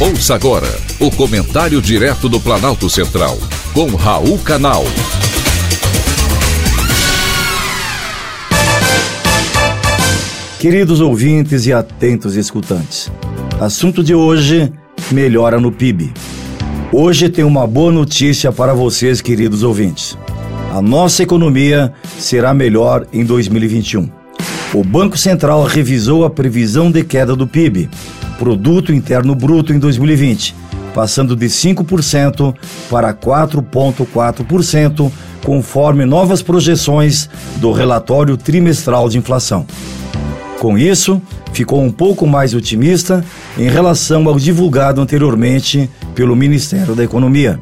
Ouça agora o comentário direto do Planalto Central, com Raul Canal. Queridos ouvintes e atentos escutantes, assunto de hoje: melhora no PIB. Hoje tem uma boa notícia para vocês, queridos ouvintes. A nossa economia será melhor em 2021. O Banco Central revisou a previsão de queda do PIB Produto Interno Bruto em 2020, passando de 5% para 4,4%, conforme novas projeções do relatório trimestral de inflação. Com isso, ficou um pouco mais otimista em relação ao divulgado anteriormente pelo Ministério da Economia.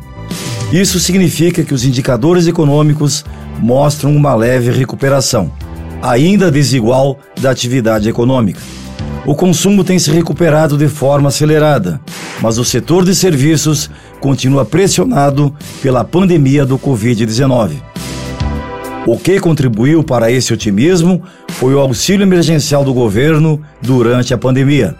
Isso significa que os indicadores econômicos mostram uma leve recuperação, ainda desigual, da atividade econômica. O consumo tem se recuperado de forma acelerada, mas o setor de serviços continua pressionado pela pandemia do Covid-19. O que contribuiu para esse otimismo foi o auxílio emergencial do governo durante a pandemia.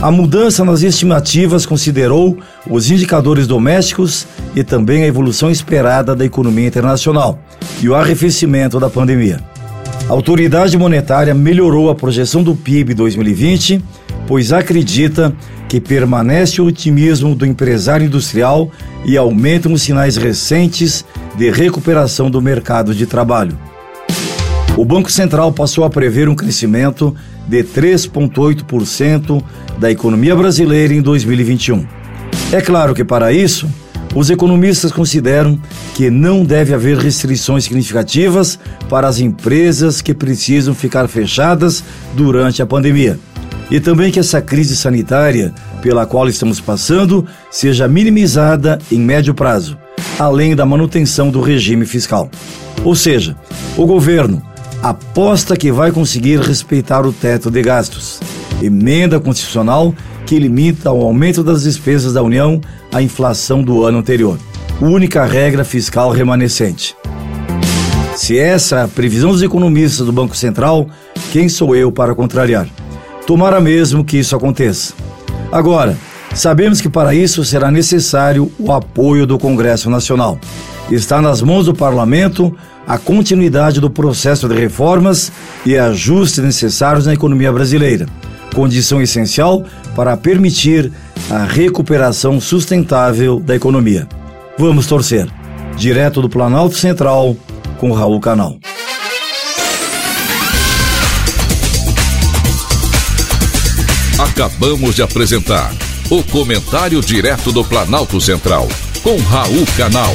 A mudança nas estimativas considerou os indicadores domésticos e também a evolução esperada da economia internacional e o arrefecimento da pandemia. A autoridade monetária melhorou a projeção do PIB 2020, pois acredita que permanece o otimismo do empresário industrial e aumentam os sinais recentes de recuperação do mercado de trabalho. O Banco Central passou a prever um crescimento de 3,8% da economia brasileira em 2021. É claro que, para isso, os economistas consideram que não deve haver restrições significativas para as empresas que precisam ficar fechadas durante a pandemia. E também que essa crise sanitária pela qual estamos passando seja minimizada em médio prazo, além da manutenção do regime fiscal. Ou seja, o governo aposta que vai conseguir respeitar o teto de gastos. Emenda constitucional que limita o aumento das despesas da União à inflação do ano anterior. Única regra fiscal remanescente. Se essa é a previsão dos economistas do Banco Central, quem sou eu para contrariar? Tomara mesmo que isso aconteça. Agora, sabemos que para isso será necessário o apoio do Congresso Nacional. Está nas mãos do Parlamento a continuidade do processo de reformas e ajustes necessários na economia brasileira condição essencial para permitir a recuperação sustentável da economia. Vamos torcer. Direto do Planalto Central, com Raul Canal. Acabamos de apresentar o Comentário Direto do Planalto Central, com Raul Canal.